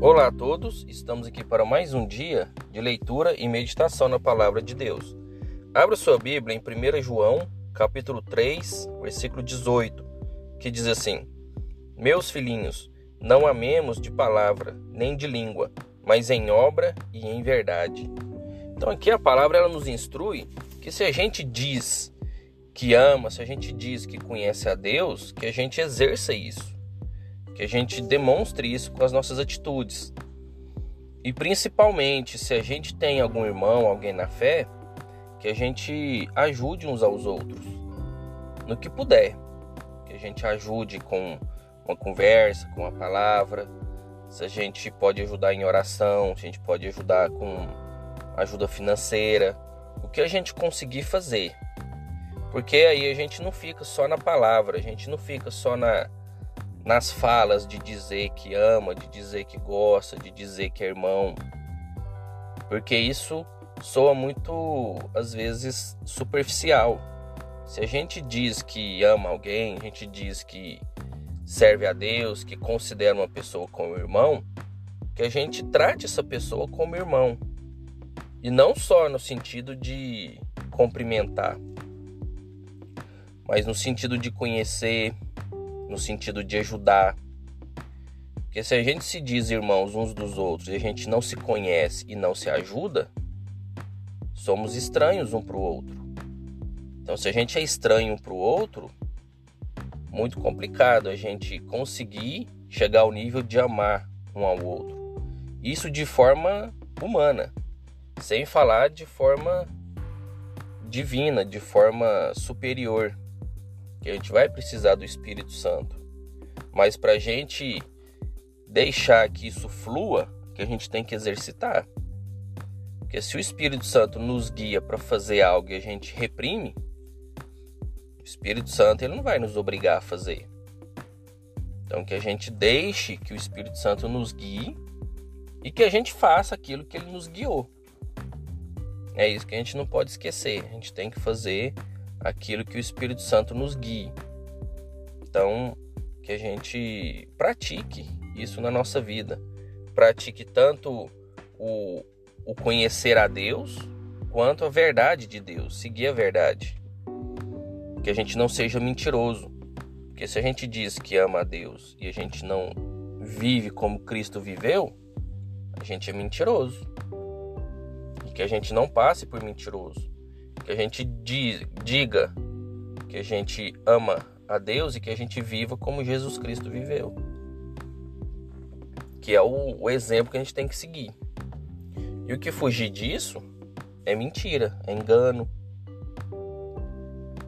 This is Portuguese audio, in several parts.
Olá a todos, estamos aqui para mais um dia de leitura e meditação na palavra de Deus. Abra sua Bíblia em 1 João, capítulo 3, versículo 18, que diz assim: Meus filhinhos, não amemos de palavra nem de língua, mas em obra e em verdade. Então aqui a palavra ela nos instrui que se a gente diz que ama, se a gente diz que conhece a Deus, que a gente exerça isso que a gente demonstre isso com as nossas atitudes. E principalmente, se a gente tem algum irmão, alguém na fé, que a gente ajude uns aos outros no que puder. Que a gente ajude com uma conversa, com uma palavra. Se a gente pode ajudar em oração, se a gente pode ajudar com ajuda financeira, o que a gente conseguir fazer. Porque aí a gente não fica só na palavra, a gente não fica só na nas falas de dizer que ama, de dizer que gosta, de dizer que é irmão. Porque isso soa muito, às vezes, superficial. Se a gente diz que ama alguém, a gente diz que serve a Deus, que considera uma pessoa como irmão, que a gente trate essa pessoa como irmão. E não só no sentido de cumprimentar, mas no sentido de conhecer, no sentido de ajudar. Porque se a gente se diz irmãos uns dos outros e a gente não se conhece e não se ajuda, somos estranhos um para o outro. Então, se a gente é estranho um para o outro, muito complicado a gente conseguir chegar ao nível de amar um ao outro. Isso de forma humana, sem falar de forma divina, de forma superior que a gente vai precisar do Espírito Santo. Mas para a gente deixar que isso flua, que a gente tem que exercitar. Porque se o Espírito Santo nos guia para fazer algo e a gente reprime, o Espírito Santo ele não vai nos obrigar a fazer. Então que a gente deixe que o Espírito Santo nos guie e que a gente faça aquilo que ele nos guiou. É isso que a gente não pode esquecer. A gente tem que fazer aquilo que o Espírito Santo nos guie. Então, que a gente pratique isso na nossa vida. Pratique tanto o, o conhecer a Deus quanto a verdade de Deus, seguir a verdade. Que a gente não seja mentiroso. Porque se a gente diz que ama a Deus e a gente não vive como Cristo viveu, a gente é mentiroso. E que a gente não passe por mentiroso que a gente diga que a gente ama a Deus e que a gente viva como Jesus Cristo viveu. Que é o, o exemplo que a gente tem que seguir. E o que fugir disso é mentira, é engano.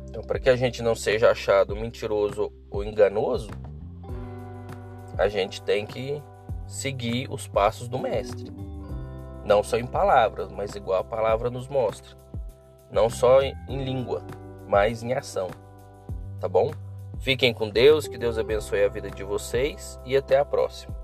Então, para que a gente não seja achado mentiroso ou enganoso, a gente tem que seguir os passos do Mestre. Não só em palavras, mas igual a palavra nos mostra não só em língua, mas em ação. Tá bom? Fiquem com Deus, que Deus abençoe a vida de vocês e até a próxima.